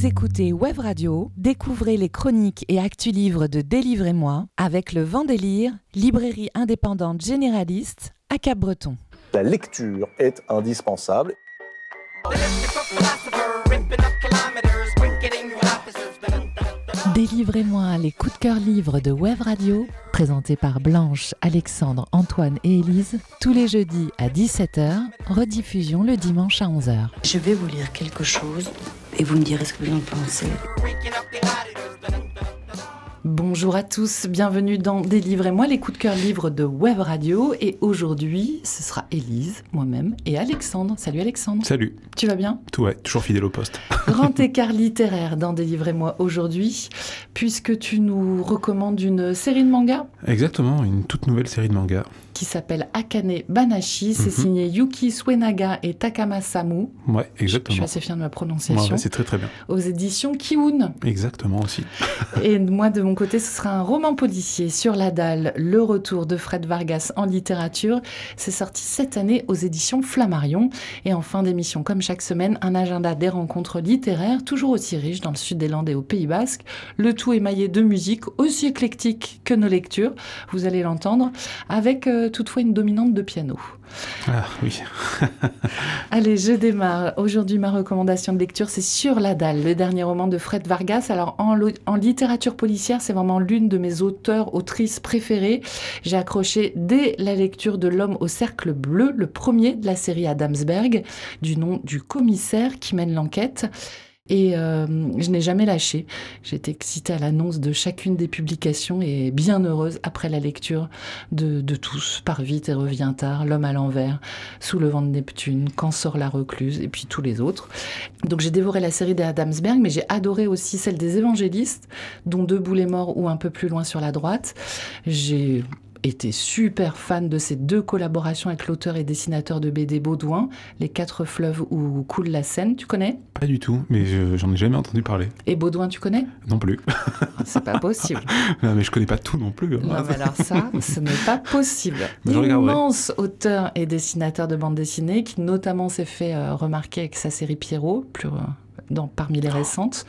Vous écoutez Web Radio, découvrez les chroniques et actus livres de Délivrez-moi avec le Vent Délire, librairie indépendante généraliste à Cap-Breton. La lecture est indispensable. Délivrez-moi les coups de cœur livres de Web Radio, présentés par Blanche, Alexandre, Antoine et Élise, tous les jeudis à 17h, rediffusion le dimanche à 11h. Je vais vous lire quelque chose et vous me direz ce que vous en pensez. Bonjour à tous, bienvenue dans Délivrez-moi les coups de cœur livres de Web Radio. Et aujourd'hui, ce sera Élise, moi-même et Alexandre. Salut Alexandre. Salut. Tu vas bien? Tout ouais, toujours fidèle au poste. Grand écart littéraire dans Délivrez-moi aujourd'hui, puisque tu nous recommandes une série de mangas? Exactement, une toute nouvelle série de mangas. Qui s'appelle Akane Banashi. C'est Mhm. signé Yuki Suenaga et Takama Samu. Ouais, Je suis exactement. assez fière de ma prononciation. ouais, c'est très très bien. aux éditions Kiun. Exactement aussi. Et moi, de mon côté, ce sera un roman policier sur la dalle, Le retour de Fred Vargas en littérature. C'est sorti cette année aux éditions Flammarion. Et en fin d'émission, comme chaque semaine, un agenda des rencontres littéraires, toujours aussi riche dans le sud des Landes et au Pays Basque. Le tout émaillé de musique aussi éclectique que nos lectures, vous allez l'entendre, avec euh, toutefois une dominante de piano. Ah oui. Allez, je démarre. Aujourd'hui, ma recommandation de lecture, c'est Sur la dalle, le dernier roman de Fred Vargas. Alors, en, littérature policière, c'est vraiment l'une de mes auteurs, autrices préférées. J'ai accroché dès la lecture de L'homme au cercle bleu, le premier de la série Adamsberg, du nom du commissaire qui mène l'enquête. Et euh, je n'ai jamais lâché. J'étais excitée à l'annonce de chacune des publications et bien heureuse après la lecture de, tous. Par vite et revient tard, L'homme à l'envers, Sous le vent de Neptune, Quand sort la recluse, et puis tous les autres. Donc j'ai dévoré la série des Adamsberg, mais j'ai adoré aussi celle des évangélistes, dont Debout les morts ou un peu plus loin sur la droite. J'ai été super fan de ces deux collaborations avec l'auteur et dessinateur de BD Baudouin, Les quatre fleuves où coule la Seine, tu connais? Pas du tout, mais je- j'en ai jamais entendu parler. Et Baudouin, tu connais? Non plus. C'est pas possible. Non, mais je connais pas tout non plus. hein. Non, mais alors ça, ce n'est pas possible. Regarderai. Immense auteur et dessinateur de bande dessinée qui notamment s'est fait euh, remarquer avec sa série Pierrot, plus, euh, dans, parmi les récentes,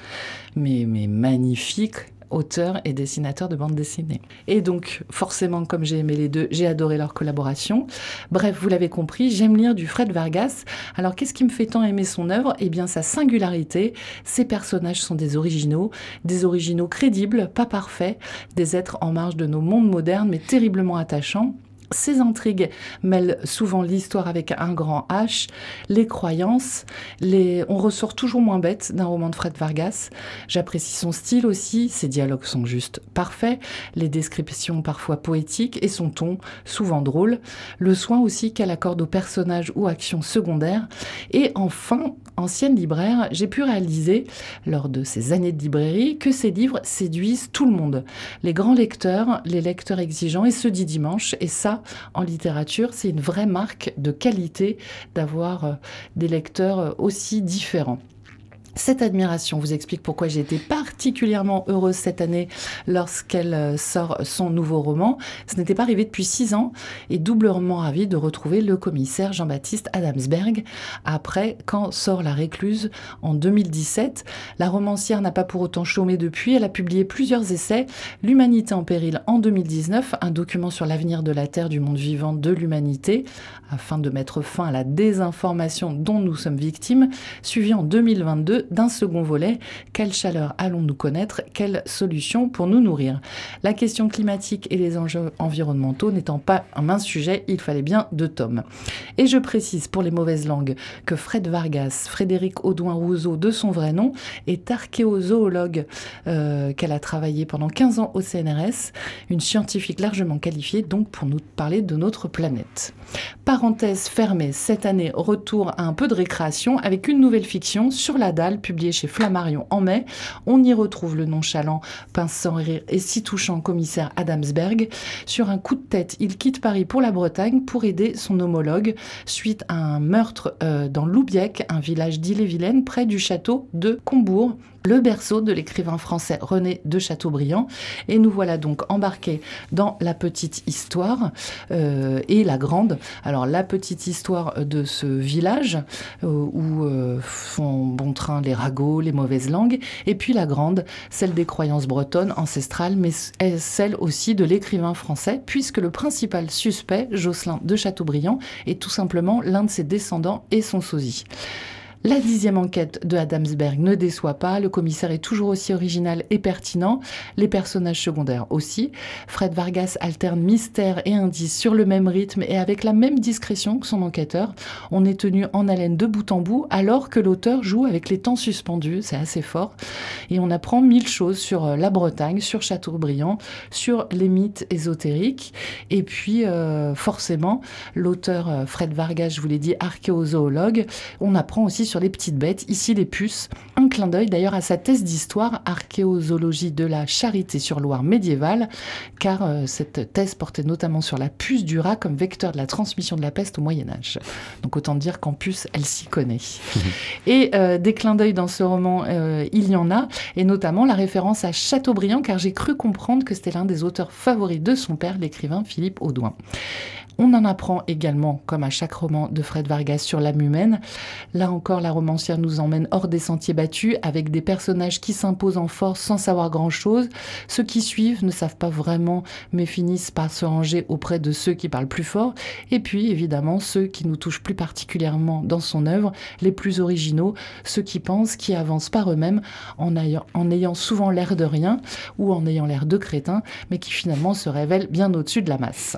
mais, mais magnifique auteur et dessinateur de bande dessinée. Et donc, forcément, comme j'ai aimé les deux, j'ai adoré leur collaboration. Bref, vous l'avez compris, j'aime lire du Fred Vargas. Alors, qu'est-ce qui me fait tant aimer son œuvre? Eh bien, sa singularité. Ses personnages sont des originaux, des originaux crédibles, pas parfaits, des êtres en marge de nos mondes modernes, mais terriblement attachants. Ces intrigues mêlent souvent l'histoire avec un grand H, les croyances, les... on ressort toujours moins bête d'un roman de Fred Vargas. J'apprécie son style aussi, ses dialogues sont juste parfaits, les descriptions parfois poétiques et son ton souvent drôle, le soin aussi qu'elle accorde aux personnages ou actions secondaires. Et enfin, ancienne libraire, j'ai pu réaliser, lors de ces années de librairie, que ces livres séduisent tout le monde. Les grands lecteurs, les lecteurs exigeants et ceux du dimanche. Et ça, en littérature, c'est une vraie marque de qualité d'avoir euh, des lecteurs euh, aussi différents. Cette admiration vous explique pourquoi j'ai été particulièrement heureuse cette année lorsqu'elle euh, sort son nouveau roman. Ce n'était pas arrivé depuis six ans et doublement ravie de retrouver le commissaire Jean-Baptiste Adamsberg après quand sort La Récluse en 2017. La romancière n'a pas pour autant chômé depuis. Elle a publié plusieurs essais. L'humanité en péril en 2019, un document sur l'avenir de la Terre, du monde vivant, de l'humanité, afin de mettre fin à la désinformation dont nous sommes victimes, suivi en 2022 d'un second volet. Quelle chaleur allons-nous connaître? Quelles solutions pour nous nourrir? La question climatique et les enjeux environnementaux n'étant pas un mince sujet, il fallait bien deux tomes. Et je précise pour les mauvaises langues que Fred Vargas, Frédéric Audouin Rousseau de son vrai nom, est archéozoologue euh, qu'elle a travaillé pendant 15 ans au CNRS, une scientifique largement qualifiée donc pour nous parler de notre planète. Parenthèse fermée, cette année, retour à un peu de récréation avec une nouvelle fiction sur la dalle publiée chez Flammarion en mai. On y retrouve le nonchalant, pince sans rire et si touchant commissaire Adamsberg. Sur un coup de tête, il quitte Paris pour la Bretagne pour aider son homologue suite à un meurtre euh, dans Loubiec, un village d'Ille-et-Vilaine près du château de Combourg le berceau de l'écrivain français René de Chateaubriand. Et nous voilà donc embarqués dans la petite histoire euh, et la grande. Alors la petite histoire de ce village euh, où euh, font bon train les ragots, les mauvaises langues, et puis la grande, celle des croyances bretonnes ancestrales, mais celle aussi de l'écrivain français, puisque le principal suspect, Jocelyn de Chateaubriand, est tout simplement l'un de ses descendants et son sosie. La dixième enquête de Adamsberg ne déçoit pas, le commissaire est toujours aussi original et pertinent, les personnages secondaires aussi. Fred Vargas alterne mystère et indice sur le même rythme et avec la même discrétion que son enquêteur. On est tenu en haleine de bout en bout alors que l'auteur joue avec les temps suspendus, c'est assez fort. Et on apprend mille choses sur euh, la Bretagne, sur Châteaubriand, sur les mythes ésotériques. Et puis, euh, forcément, l'auteur euh, Fred Vargas, je vous l'ai dit, archéozoologue, on apprend aussi sur les petites bêtes, ici les puces. Un clin d'œil d'ailleurs à sa thèse d'histoire archéozoologie de la charité sur Loire médiévale, car euh, cette thèse portait notamment sur la puce du rat comme vecteur de la transmission de la peste au Moyen Âge. Donc autant dire qu'en puce, elle s'y connaît. Et euh, des clins d'œil dans ce roman, euh, il y en a, et notamment la référence à Chateaubriand, car j'ai cru comprendre que c'était l'un des auteurs favoris de son père, l'écrivain Philippe Audouin. On en apprend également, comme à chaque roman de Fred Vargas, sur l'âme humaine. Là encore, la romancière nous emmène hors des sentiers battus, avec des personnages qui s'imposent en force sans savoir grand-chose. Ceux qui suivent ne savent pas vraiment, mais finissent par se ranger auprès de ceux qui parlent plus fort. Et puis, évidemment, ceux qui nous touchent plus particulièrement dans son œuvre, les plus originaux, ceux qui pensent, qui avancent par eux-mêmes, en ayant, en ayant souvent l'air de rien, ou en ayant l'air de crétins, mais qui finalement se révèlent bien au-dessus de la masse.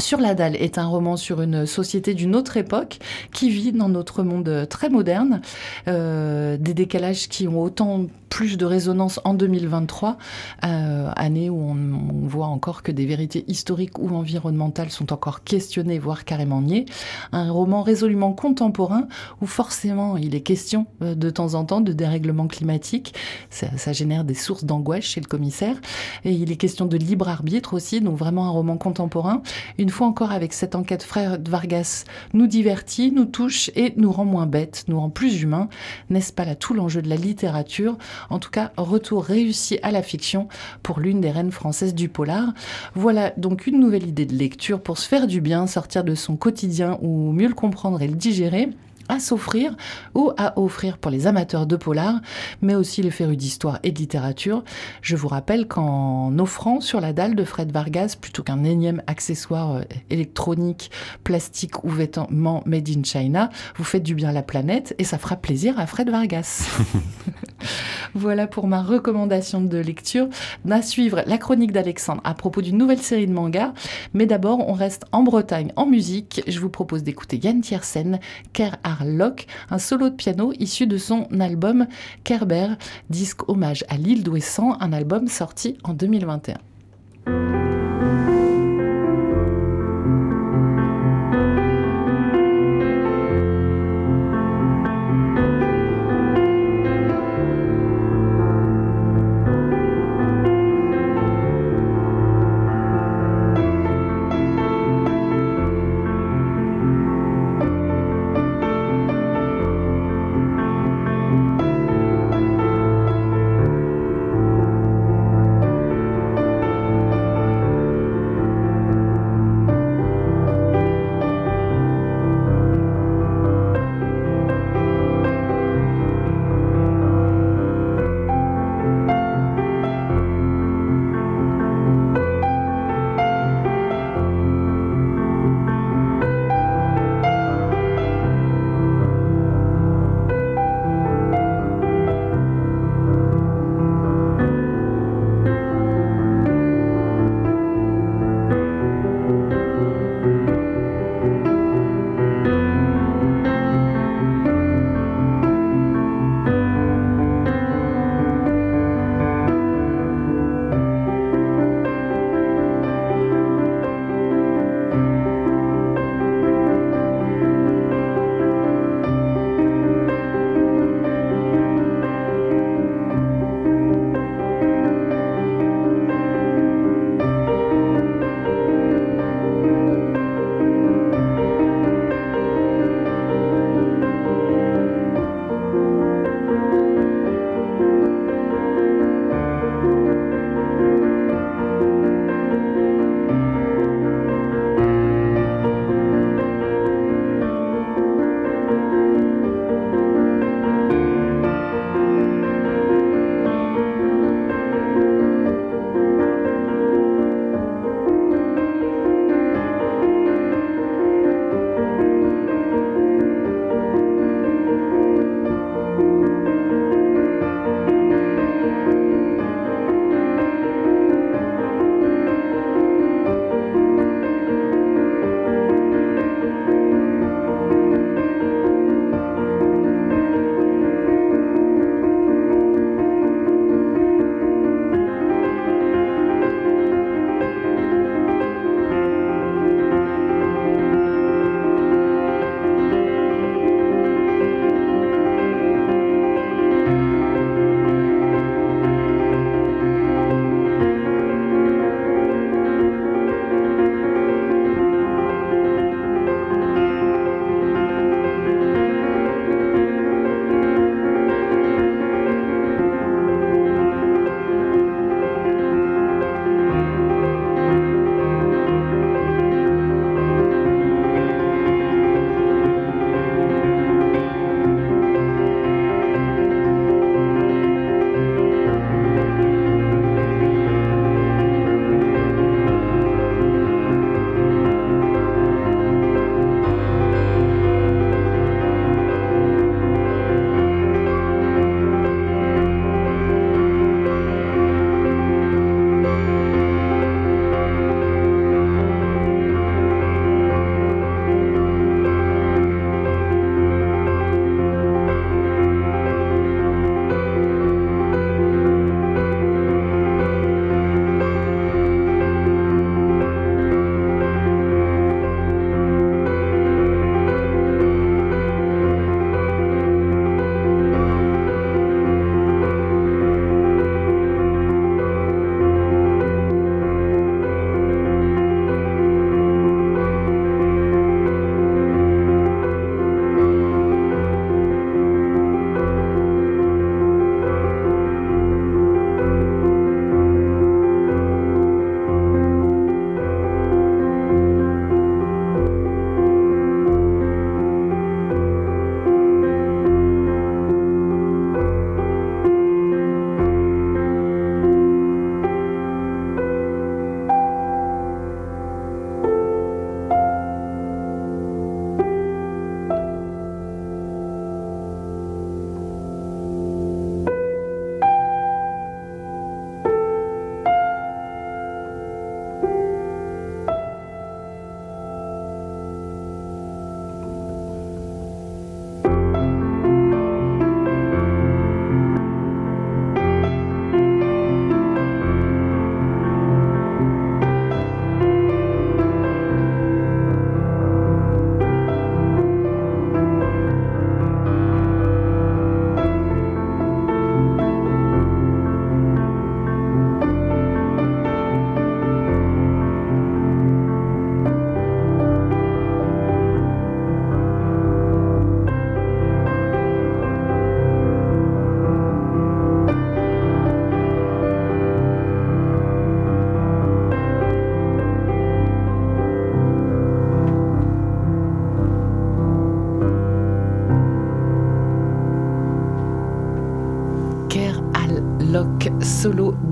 Sur la dalle est un roman sur une société d'une autre époque qui vit dans notre monde très moderne, euh, des décalages qui ont autant plus de résonance en 2023, euh, année où on, voit encore que des vérités historiques ou environnementales sont encore questionnées, voire carrément niées. Un roman résolument contemporain où forcément il est question euh, de temps en temps de dérèglement climatique. Ça, ça génère des sources d'angoisse chez le commissaire. Et il est question de libre arbitre aussi, donc vraiment un roman contemporain. Une fois encore avec cette enquête frère de Vargas, nous divertit, nous touche et nous rend moins bêtes, nous rend plus humains. N'est-ce pas là tout l'enjeu de la littérature en tout cas, retour réussi à la fiction pour l'une des reines françaises du polar. Voilà donc une nouvelle idée de lecture pour se faire du bien, sortir de son quotidien ou mieux le comprendre et le digérer à s'offrir ou à offrir pour les amateurs de polar, mais aussi les férus d'histoire et de littérature. Je vous rappelle qu'en offrant sur la dalle de Fred Vargas, plutôt qu'un énième accessoire euh, électronique, plastique ou vêtement made in China, vous faites du bien à la planète et ça fera plaisir à Fred Vargas. voilà pour ma recommandation de lecture. À suivre la chronique d'Alexandre à propos d'une nouvelle série de mangas. Mais d'abord, on reste en Bretagne en musique. Je vous propose d'écouter Yann Tiersen, Harlock, un solo de piano issu de son album Kerber, disque hommage à l'île d'Ouessant, un album sorti en 2021.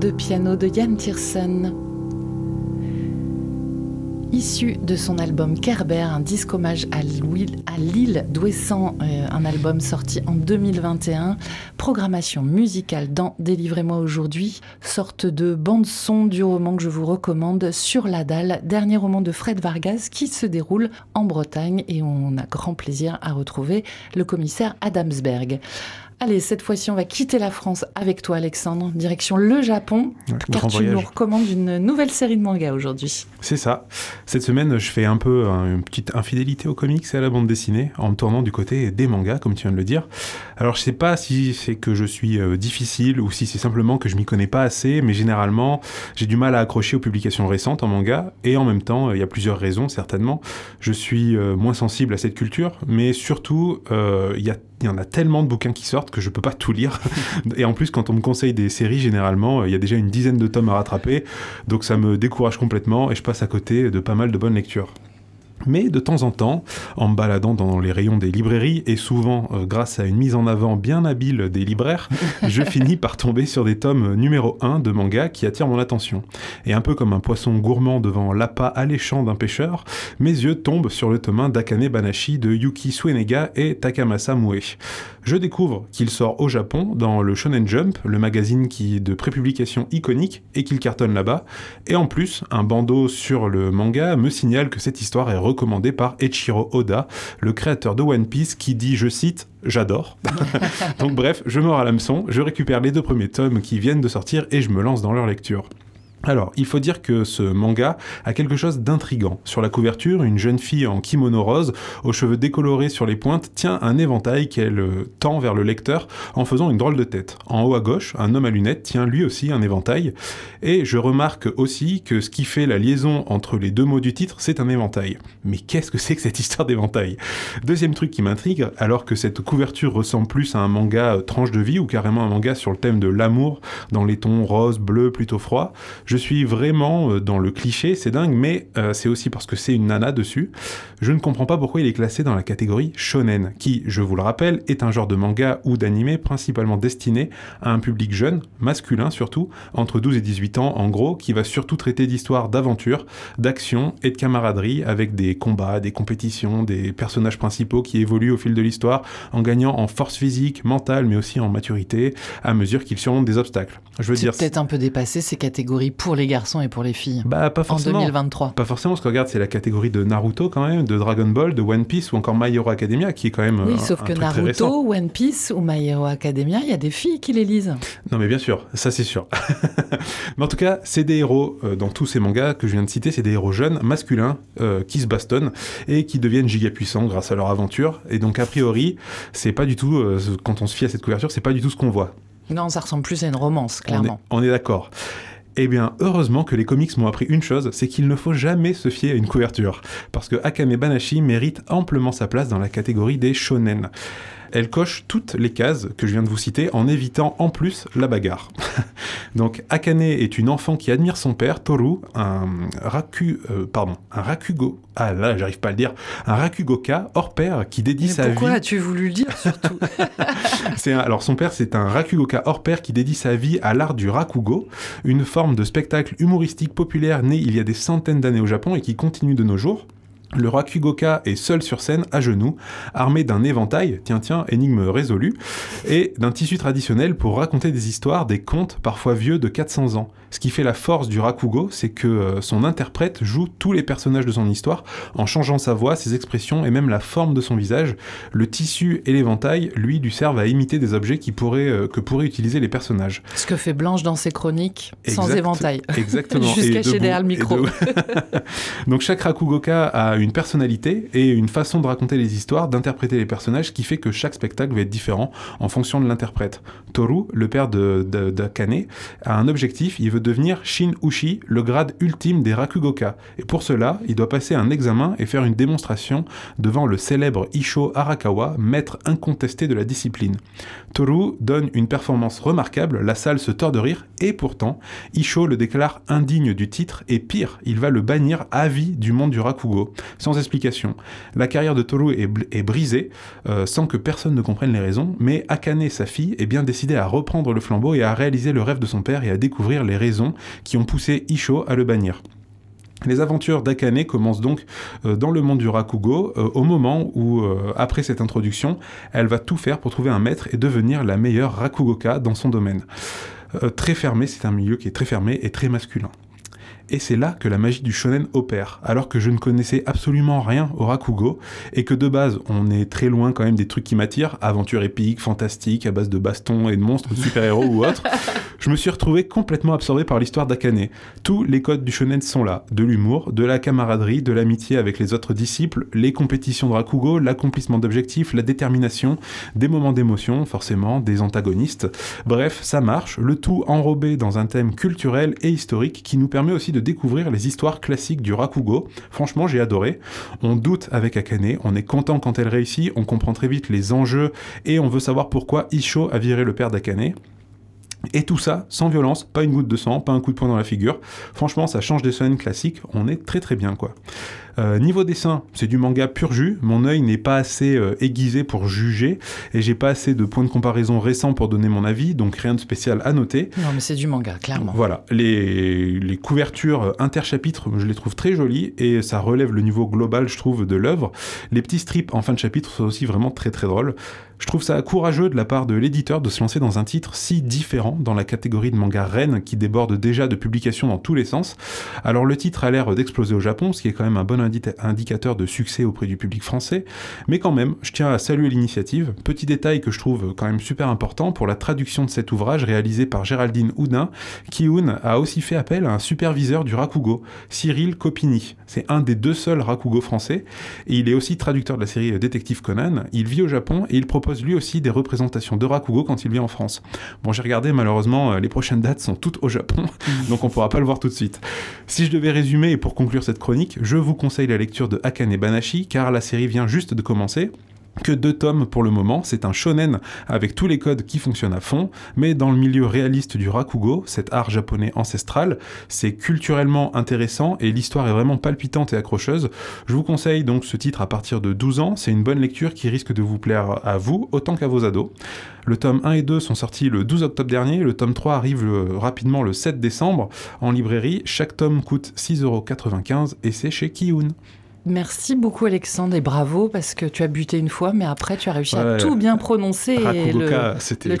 De piano de Jan Tiersen. Issu de son album Kerber, un disque hommage à l'île d'Ouessant, euh, un album sorti en 2021. Programmation musicale dans Délivrez-moi aujourd'hui, sorte de bande-son du roman que je vous recommande, Sur la dalle, dernier roman de Fred Vargas qui se déroule en Bretagne et on a grand plaisir à retrouver le commissaire Adamsberg. Allez, cette fois-ci, on va quitter la France avec toi, Alexandre, direction le Japon, car tu nous recommandes une nouvelle série de mangas aujourd'hui. C'est ça. Cette semaine, je fais un peu une petite infidélité aux comics et à la bande dessinée, en me tournant du côté des mangas, comme tu viens de le dire. Alors, je sais pas si c'est que je suis euh, difficile ou si c'est simplement que je m'y connais pas assez, mais généralement, j'ai du mal à accrocher aux publications récentes en manga, et en même temps, il y a plusieurs raisons, certainement. Je suis euh, moins sensible à cette culture, mais surtout, euh, il y y en a tellement de bouquins qui sortent que je peux pas tout lire. Et en plus, quand on me conseille des séries, généralement, il y a déjà une dizaine de tomes à rattraper. Donc ça me décourage complètement et je passe à côté de pas mal de bonnes lectures. Mais de temps en temps, en me baladant dans les rayons des librairies, et souvent euh, grâce à une mise en avant bien habile des libraires, je finis par tomber sur des tomes numéro 1 de manga qui attirent mon attention. Et un peu comme un poisson gourmand devant l'appât alléchant d'un pêcheur, mes yeux tombent sur le tome 1 d'Akane Banashi de Yuki Suenega et Takamasa Mue. Je découvre qu'il sort au Japon dans le Shonen Jump, le magazine qui de prépublication iconique et qu'il cartonne là-bas. Et en plus, un bandeau sur le manga me signale que cette histoire est recommandé par Echiro Oda, le créateur de One Piece, qui dit, je cite, J'adore. Donc bref, je me à l'hameçon, je récupère les deux premiers tomes qui viennent de sortir et je me lance dans leur lecture. Alors, il faut dire que ce manga a quelque chose d'intrigant. Sur la couverture, une jeune fille en kimono rose, aux cheveux décolorés sur les pointes, tient un éventail qu'elle euh, tend vers le lecteur en faisant une drôle de tête. En haut à gauche, un homme à lunettes tient lui aussi un éventail. Et je remarque aussi que ce qui fait la liaison entre les deux mots du titre, c'est un éventail. Mais qu'est-ce que c'est que cette histoire d'éventail? Deuxième truc qui m'intrigue, alors que cette couverture ressemble plus à un manga euh, tranche de vie ou carrément un manga sur le thème de l'amour dans les tons rose, bleu, plutôt froid, suis vraiment euh, dans le cliché, c'est dingue, mais euh, c'est aussi parce que c'est une nana dessus. Je ne comprends pas pourquoi il est classé dans la catégorie shonen, qui, je vous le rappelle, est un genre de manga ou d'anime principalement destiné à un public jeune, masculin surtout, entre 12 et 18 ans en gros, qui va surtout traiter d'histoires d'aventure, d'action et de camaraderie avec des combats, des compétitions, des personnages principaux qui évoluent au fil de l'histoire en gagnant en force physique, mentale, mais aussi en maturité à mesure qu'ils surmontent des obstacles. Je veux dire, peut-être un peu dépassé ces catégories pour les garçons et pour les filles. Bah, pas forcément. En 2023. Pas forcément, parce que regarde, c'est la catégorie de Naruto quand même, de Dragon Ball, de One Piece ou encore My Hero Academia qui est quand même. Oui, sauf que Naruto, One Piece ou My Hero Academia, il y a des filles qui les lisent. Non, mais bien sûr, ça c'est sûr. mais en tout cas, c'est des héros euh, dans tous ces mangas que je viens de citer, c'est des héros jeunes, masculins, euh, qui se bastonnent et qui deviennent giga puissants grâce à leur aventure. Et donc, a priori, c'est pas du tout, euh, quand on se fie à cette couverture, c'est pas du tout ce qu'on voit. Non, ça ressemble plus à une romance, clairement. on est d'accord. Eh bien, heureusement que les comics m'ont appris une chose, c'est qu'il ne faut jamais se fier à une couverture, parce que Akame Banashi mérite amplement sa place dans la catégorie des shonen elle coche toutes les cases que je viens de vous citer en évitant en plus la bagarre. Donc Akane est une enfant qui admire son père, Toru, un raku, euh, pardon, un rakugo, ah là j'arrive pas à le dire, un rakugoka hors pair qui dédie sa vie. Pourquoi as-tu voulu le dire surtout alors son père c'est un rakugoka hors pair qui dédie sa vie à l'art du rakugo, une forme de spectacle humoristique populaire né il y a des centaines d'années au Japon et qui continue de nos jours. Le Rakugoka est seul sur scène, à genoux, armé d'un éventail, tiens tiens, énigme résolue, et d'un tissu traditionnel pour raconter des histoires, des contes parfois vieux de 400 ans. Ce qui fait la force du Rakugo, c'est que euh, son interprète joue tous les personnages de son histoire en changeant sa voix, ses expressions et même la forme de son visage. Le tissu et l'éventail, lui, lui servent à imiter des objets qui pourraient, euh, que pourraient utiliser les personnages. Ce que fait Blanche dans ses chroniques, sans éventail. Exactement. Juste caché derrière le micro. Donc chaque Rakugoka a une personnalité et une façon de raconter les histoires, d'interpréter les personnages, qui fait que chaque spectacle va être différent en fonction de l'interprète. Toru, le père de, a un objectif, il veut devenir Shin Ushi, le grade ultime des Rakugoka. Et pour cela, il doit passer un examen et faire une démonstration devant le célèbre Isho Arakawa, maître incontesté de la discipline. Toru donne une performance remarquable, la salle se tord de rire, et pourtant, Isho le déclare indigne du titre, et pire, il va le bannir à vie du monde du Rakugo. Sans explication. La carrière de Toru est, brisée, euh, sans que personne ne comprenne les raisons, mais Akane, sa fille, est bien décidée à reprendre le flambeau et à réaliser le rêve de son père et à découvrir les raisons qui ont poussé Isho à le bannir. Les aventures d'Akane commencent donc euh, dans le monde du Rakugo euh, au moment où, après cette introduction, elle va tout faire pour trouver un maître et devenir la meilleure Rakugoka dans son domaine. très fermé, c'est un milieu qui est très fermé et très masculin. Et c'est là que la magie du shonen opère, alors que je ne connaissais absolument rien au Rakugo, et que de base, on est très loin quand même des trucs qui m'attirent, aventures épiques, fantastiques, à base de bastons et de monstres, de super-héros ou autres. Je me suis retrouvé complètement absorbé par l'histoire d'Akane. Tous les codes du shonen sont là, de l'humour, de la camaraderie, de l'amitié avec les autres disciples, les compétitions de Rakugo, l'accomplissement d'objectifs, la détermination, des moments d'émotion, forcément, des antagonistes. Bref, ça marche, le tout enrobé dans un thème culturel et historique qui nous permet aussi de découvrir les histoires classiques du Rakugo. Franchement, j'ai adoré. On doute avec Akane, on est content quand elle réussit, on comprend très vite les enjeux et on veut savoir pourquoi Isho a viré le père d'Akane. Et tout ça sans violence, pas une goutte de sang, pas un coup de poing dans la figure. Franchement, ça change des scènes classiques, on est très très bien quoi. Euh, niveau dessin, c'est du manga pur jus. Mon œil n'est pas assez euh, aiguisé pour juger et j'ai pas assez de points de comparaison récents pour donner mon avis, donc rien de spécial à noter. Non, mais c'est du manga, clairement. Voilà. Les, les couvertures interchapitres, je les trouve très jolies et ça relève le niveau global, je trouve, de l'œuvre. Les petits strips en fin de chapitre sont aussi vraiment très très drôles. Je trouve ça courageux de la part de l'éditeur de se lancer dans un titre si différent dans la catégorie de manga reine qui déborde déjà de publications dans tous les sens. Alors le titre a l'air d'exploser au Japon, ce qui est quand même un bon indicateur de succès auprès du public français, mais quand même, je tiens à saluer l'initiative. Petit détail que je trouve quand même super important pour la traduction de cet ouvrage réalisé par Géraldine Houdin, Kiun a aussi fait appel à un superviseur du Rakugo, Cyril Copini. C'est un des deux seuls Rakugo français, et il est aussi traducteur de la série Détective Conan. Il vit au Japon et il propose lui aussi des représentations de Rakugo quand il vient en France. Bon, j'ai regardé, malheureusement, euh, les prochaines dates sont toutes au Japon, donc on pourra pas le voir tout de suite. Si je devais résumer et pour conclure cette chronique, je vous conseille la lecture de Akane Banashi, car la série vient juste de commencer que deux tomes pour le moment. C'est un shonen avec tous les codes qui fonctionnent à fond, mais dans le milieu réaliste du rakugo, cet art japonais ancestral, c'est culturellement intéressant et l'histoire est vraiment palpitante et accrocheuse. Je vous conseille donc ce titre à partir de 12 ans. C'est une bonne lecture qui risque de vous plaire à vous autant qu'à vos ados. Le tome 1 et 2 sont sortis le 12 octobre dernier, le tome 3 arrive rapidement le 7 décembre en librairie. Chaque tome coûte 6,95€ et c'est chez Kiyun. Merci beaucoup Alexandre et bravo parce que tu as buté une fois mais après tu as réussi à tout bien prononcer et le,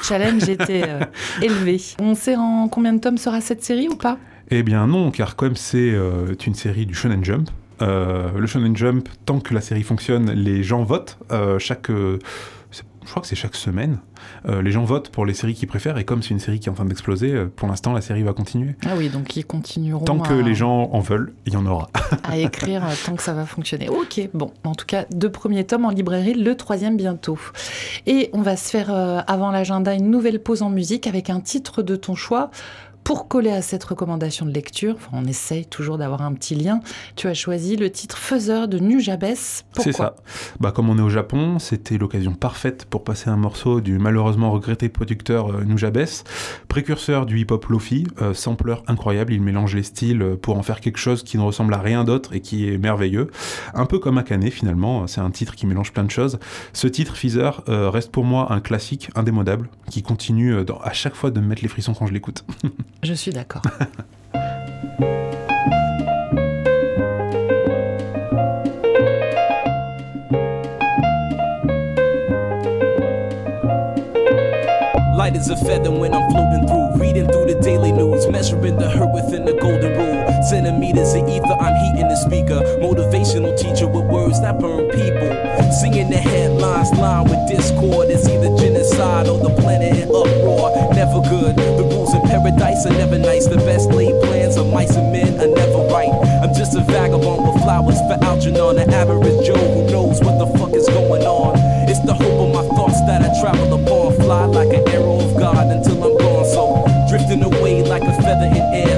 challenge était euh, élevé. On sait en combien de tomes sera cette série ou pas? Eh bien non car comme c'est euh, une série du Shonen Jump, euh, le Shonen Jump, tant que la série fonctionne, les gens votent. chaque je crois que c'est chaque semaine. Euh, les gens votent pour les séries qu'ils préfèrent et comme c'est une série qui est en train d'exploser, euh, pour l'instant la série va continuer. Ah oui, donc ils continueront. Tant que les gens en veulent, il y en aura. à écrire euh, tant que ça va fonctionner. Ok, bon, en tout cas, deux premiers tomes en librairie, le troisième bientôt. Et on va se faire avant l'agenda une nouvelle pause en musique avec un titre de ton choix. Pour coller à cette recommandation de lecture, on essaye toujours d'avoir un petit lien, tu as choisi le titre Faiseur de Nujabes. C'est ça. Bah, comme on est au Japon, c'était l'occasion parfaite pour passer un morceau du malheureusement regretté producteur euh, Nujabes, précurseur du hip-hop lofi, euh, sampleur incroyable, il mélange les styles euh, pour en faire quelque chose qui ne ressemble à rien d'autre et qui est merveilleux. Un peu comme Akane finalement, c'est un titre qui mélange plein de choses. Ce titre, Feather, reste pour moi un classique indémodable qui continue à chaque fois de me mettre les frissons quand je l'écoute. Je suis d'accord. Light as a feather when I'm floating through, reading through the daily news, measuring the hurt within the golden rule. Centimeters of ether, I'm heating the speaker. Motivational teacher with words that burn people. Singing the headlines, line with discord. It's either genocide or the planet in uproar. Never good. The rules in paradise are never nice. The best laid plans of mice and men are never right. I'm just a vagabond with flowers for Algernon, an average Joe who knows what the fuck is going on. It's the hope of my thoughts that I travel upon. Fly like an arrow of God until I'm gone. So drifting away like a feather in air,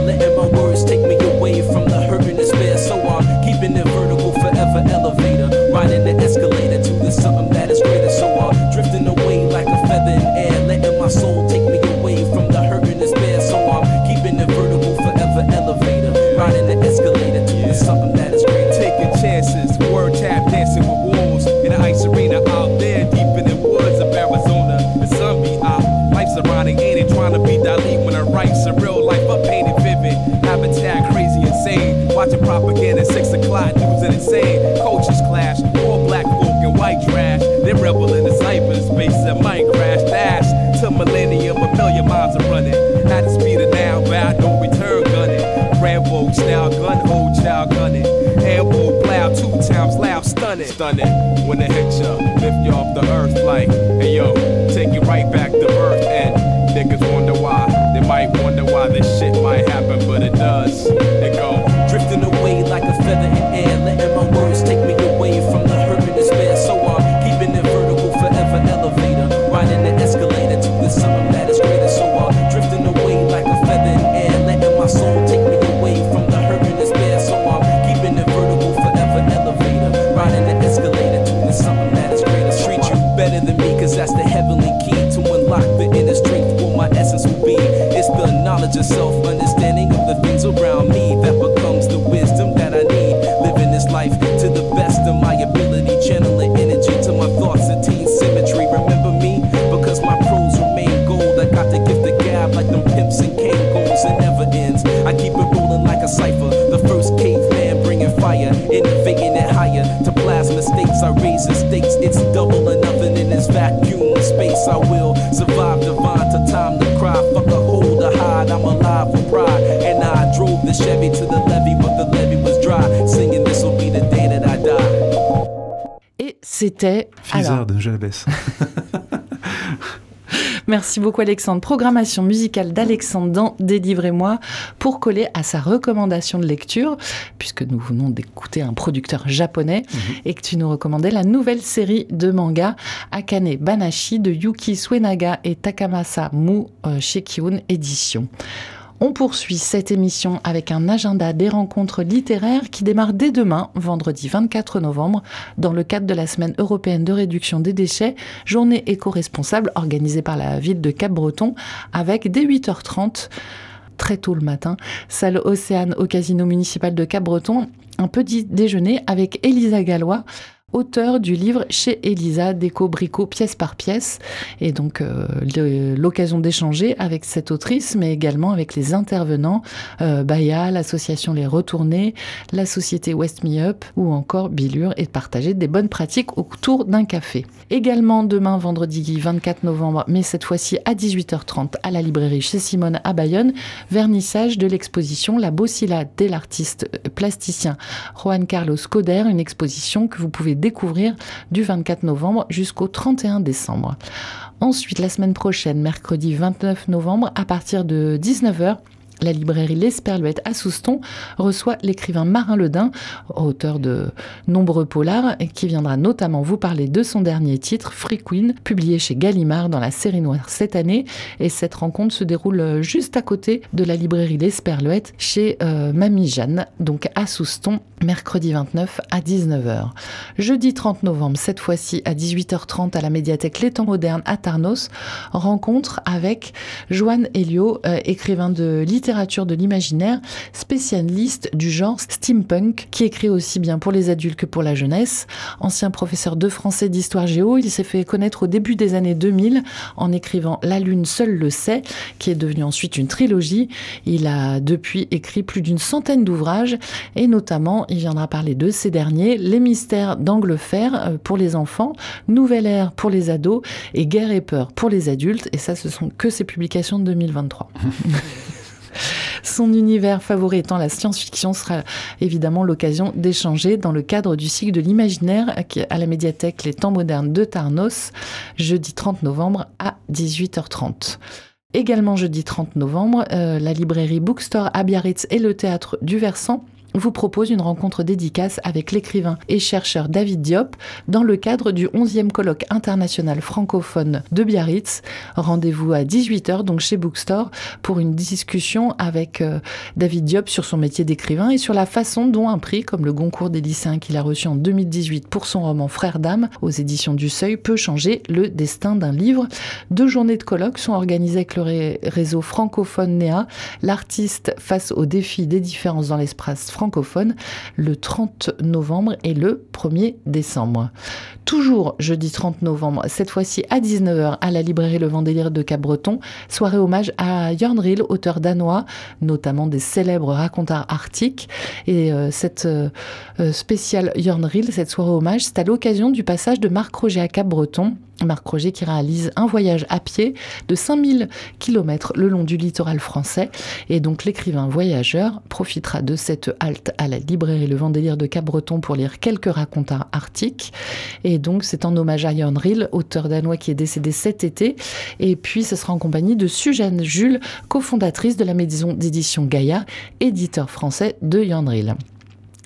rebel in the cyberspace that might crash. Dash to millennium, a million miles are running. At the speed of now, bound no return gunning. Rambo style gun, hold child gunning. Ambo plow, two times loud, stunning. Stunning. When it hit ya, lift you off the earth like, hey yo, take you right back to earth. And niggas wonder why. They might wonder why this shit might happen, but it does. Space. I will survive divine to time to cry. Fuck a hold to hide. I'm alive with pride. And I drove the Chevy to the levee, but the levee was dry. Singing this will be the day that I die. Et c'était. Fizard Alors, de Jalabès. Merci beaucoup Alexandre. Programmation musicale d'Alexandre dans Délivrez-moi pour coller à sa recommandation de lecture, puisque nous venons d'écouter un producteur japonais et que tu nous recommandais la nouvelle série de manga Akane Banashi de Yuki Suenaga et Takamasa Mu euh, chez Kiun Édition. On poursuit cette émission avec un agenda des rencontres littéraires qui démarre dès demain, vendredi 24 novembre, dans le cadre de la Semaine européenne de réduction des déchets, journée éco-responsable organisée par la ville de Cap-Breton, avec dès 8h30 très tôt le matin, salle Océane au casino municipal de Cap-Breton, un petit déjeuner avec Elisa Gallois, auteur du livre chez Elisa, déco bricot pièce par pièce. Et donc euh, l'occasion d'échanger avec cette autrice, mais également avec les intervenants, euh, Baya, l'association Les Retournés, la société West Me Up ou encore Bilure, et de partager des bonnes pratiques autour d'un café. Également demain, vendredi 24 novembre, mais cette fois-ci à 18h30 à la librairie chez Simone à Bayonne, vernissage de l'exposition La Bossila de l'artiste plasticien Juan Carlos Coder, une exposition que vous pouvez découvrir du 24 novembre jusqu'au 31 décembre. Ensuite, la semaine prochaine, mercredi 29 novembre, à partir de 19h, la librairie L'Esperluette à Souston reçoit l'écrivain Marin Ledin, auteur de nombreux polars, qui viendra notamment vous parler de son dernier titre, Free Queen, publié chez Gallimard dans la série noire cette année. Et cette rencontre se déroule juste à côté de la librairie L'Esperluette chez euh, Mamie Jeanne, donc à Souston, mercredi 29 à 19h. Jeudi 30 novembre, cette fois-ci à 18h30 à la médiathèque Les Temps Modernes à Tarnos, rencontre avec Joanne Elio, euh, écrivain de littérature de l'imaginaire, spécialiste du genre steampunk, qui écrit aussi bien pour les adultes que pour la jeunesse. Ancien professeur de français d'histoire géo, il s'est fait connaître au début des années 2000 en écrivant La Lune seule le sait, qui est devenue ensuite une trilogie. Il a depuis écrit plus d'une centaine d'ouvrages et notamment il viendra parler de ces derniers, Les mystères d'Angleterre euh, pour les enfants, Nouvelle ère pour les ados et Guerre et peur pour les adultes. Et ça, ce sont que ses publications de 2023. Son univers favori étant la science-fiction sera évidemment l'occasion d'échanger dans le cadre du cycle de l'imaginaire à la médiathèque Les Temps modernes de Tarnos, jeudi 30 novembre à 18h30. Également jeudi 30 novembre, euh, la librairie Bookstore à Biarritz et le théâtre du Versant vous propose une rencontre dédicace avec l'écrivain et chercheur David Diop dans le cadre du 11e colloque international francophone de Biarritz. Rendez-vous à 18h donc chez Bookstore pour une discussion avec euh, David Diop sur son métier d'écrivain et sur la façon dont un prix comme le Goncourt des lycéens qu'il a reçu en 2018 pour son roman Frères d'âme aux éditions du Seuil peut changer le destin d'un livre. Deux journées de colloque sont organisées avec le ré- réseau francophone NEA, l'artiste face au défi des différences dans l'espace francophone le 30 novembre et le 1er décembre. Toujours jeudi 30 novembre, cette fois-ci à 19h à la librairie Le Vendélire de Cap-Breton, soirée hommage à Riel, auteur danois, notamment des célèbres racontars arctiques. Et euh, cette euh, euh, spéciale Riel, cette soirée hommage, c'est à l'occasion du passage de Marc Roger à Cap-Breton. Marc Roger qui réalise un voyage à pied de 5000 km le long du littoral français. Et donc l'écrivain voyageur profitera de cette halte à la librairie Le Vendélire de Cap-Breton pour lire quelques racontars arctiques. Et donc c'est en hommage à Jan Riel, auteur danois qui est décédé cet été. Et puis ce sera en compagnie de Suzanne Jules, cofondatrice de la maison d'édition Gaïa, éditeur français de Jan Riel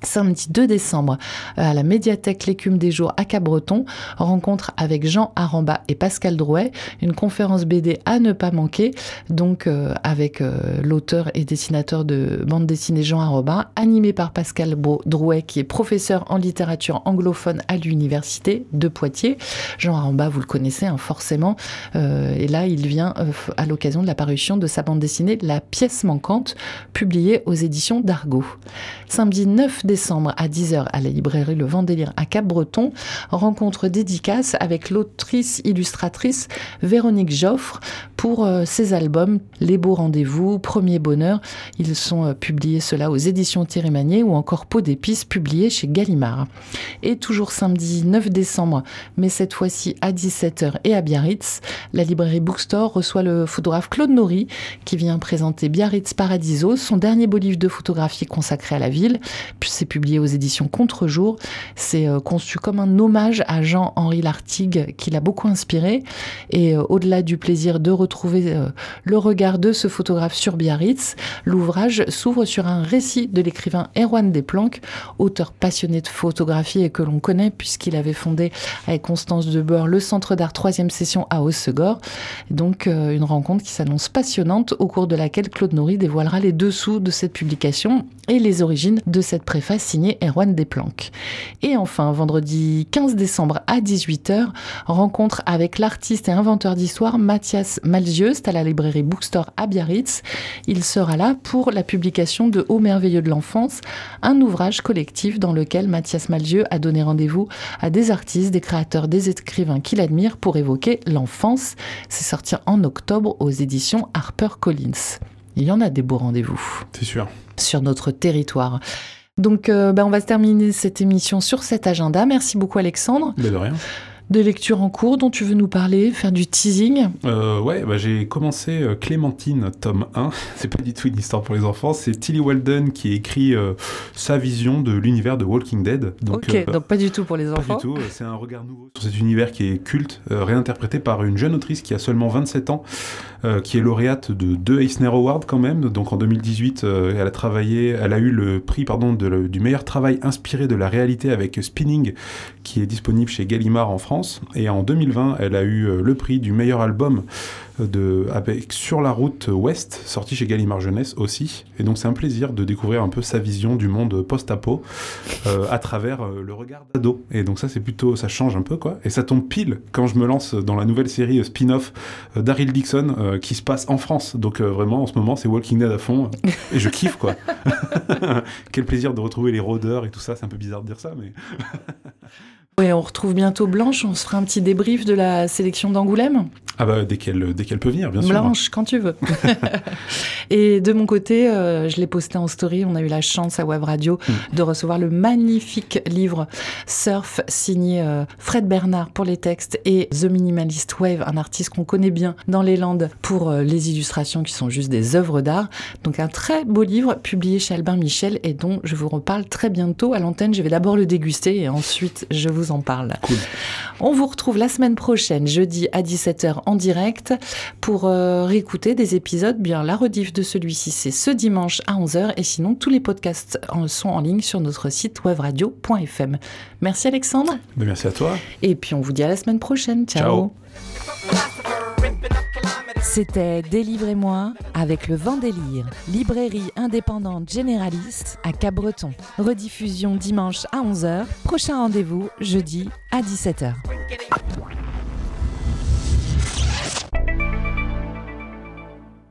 samedi 2 décembre euh, à la médiathèque L'écume des jours à Cabreton, rencontre avec Jean Aramba et Pascal Drouet, une conférence BD à ne pas manquer, donc euh, avec euh, l'auteur et dessinateur de bande dessinée Jean Aramba, animé par Pascal Drouet qui est professeur en littérature anglophone à l'université de Poitiers. Jean Aramba, vous le connaissez hein, forcément, et là il vient à l'occasion de la parution de sa bande dessinée La pièce manquante, publiée aux éditions d'Argo. Samedi 9 décembre à 10h à la librairie Le Vendélire à Cap-Breton, rencontre dédicace avec l'autrice illustratrice Véronique Joffre pour euh, ses albums Les Beaux Rendez-vous, Premier Bonheur. Ils sont euh, publiés cela aux éditions Thierry Magnier ou encore Peau d'épices publié chez Gallimard. Et toujours samedi 9 décembre, mais cette fois-ci à 17h et à Biarritz, la librairie Bookstore reçoit le photographe Claude Nori qui vient présenter Biarritz Paradiso, son dernier beau livre de photographie consacré à la ville. Puis c'est publié aux éditions Contre-jour. C'est euh, conçu comme un hommage à Jean-Henri Lartigue, qui l'a beaucoup inspiré. Et euh, au-delà du plaisir de retrouver euh, le regard de ce photographe sur Biarritz, l'ouvrage s'ouvre sur un récit de l'écrivain Erwan Desplanques, auteur passionné de photographie et que l'on connaît puisqu'il avait fondé avec Constance de Boer le Centre d'art troisième session à Hossegor. Donc une rencontre qui s'annonce passionnante au cours de laquelle Claude Nourri dévoilera les dessous de cette publication et les origines de cette préface signé Erwan Desplanques. Et enfin, vendredi 15 décembre à 18h, rencontre avec l'artiste et inventeur d'histoire Mathias Malzieux, à la librairie Bookstore à Biarritz. Il sera là pour la publication de Au merveilleux de l'enfance, un ouvrage collectif dans lequel Mathias Malzieux a donné rendez-vous à des artistes, des créateurs, des écrivains qu'il admire pour évoquer l'enfance. C'est sorti en octobre aux éditions HarperCollins. Il y en a des beaux rendez-vous. C'est sûr. Sur notre territoire. Donc, euh, bah, on va se terminer cette émission sur cet agenda. Merci beaucoup, Alexandre. de rien des lectures en cours dont tu veux nous parler, faire du teasing euh, Ouais, bah, j'ai commencé euh, Clémentine, tome 1. c'est pas du tout une histoire pour les enfants. C'est Tilly Walden qui écrit euh, sa vision de l'univers de Walking Dead. Donc, ok, donc pas du tout pour les enfants. Pas du tout. C'est un regard nouveau sur cet univers qui est culte, réinterprété par une jeune autrice qui a seulement 27 ans, qui est lauréate de deux Eisner Awards quand même. Donc en 2018, elle a travaillé, elle a eu le prix pardon de, du meilleur travail inspiré de la réalité avec Spinning, qui est disponible chez Gallimard en France. Et en 2020, elle a eu euh, le prix du meilleur album de, avec Sur la route ouest, sorti chez Gallimard Jeunesse aussi. Et donc c'est un plaisir de découvrir un peu sa vision du monde post-apo euh, à travers euh, le regard d'ado. Et donc ça c'est plutôt, ça change un peu quoi. Et ça tombe pile quand je me lance dans la nouvelle série spin-off d'Ariel Dixon qui se passe en France. Donc vraiment en ce moment c'est Walking Dead à fond et je kiffe quoi. Quel plaisir de retrouver les rôdeurs et tout ça. C'est un peu bizarre de dire ça mais... Oui, on retrouve bientôt Blanche. On se fera un petit débrief de la sélection d'Angoulême. Ah bah dès qu'elle dès qu'elle peut venir, bien sûr. Blanche, quand tu veux. et de mon côté, euh, je l'ai posté en story. On a eu la chance à Web Radio mm. de recevoir le magnifique livre Surf signé euh, Fred Bernard pour les textes et The Minimalist Wave, un artiste qu'on connaît bien dans les Landes pour euh, les illustrations qui sont juste des œuvres d'art. Donc un très beau livre publié chez Albin Michel et dont je vous reparle très bientôt à l'antenne. Je vais d'abord le déguster et ensuite je vous en parle. On vous retrouve la semaine prochaine, jeudi à 17h en direct, pour euh, réécouter des épisodes. Bien, la rediff de celui-ci, c'est ce dimanche à 11h. Et sinon, tous les podcasts sont en ligne sur notre site webradio.fm. Merci Alexandre. Ben, merci à toi. Et puis on vous dit à la semaine prochaine. Ciao. C'était Délivrez-moi avec le vent délire, librairie indépendante généraliste à Cabreton. Rediffusion dimanche à 11h, prochain rendez-vous jeudi à 17h.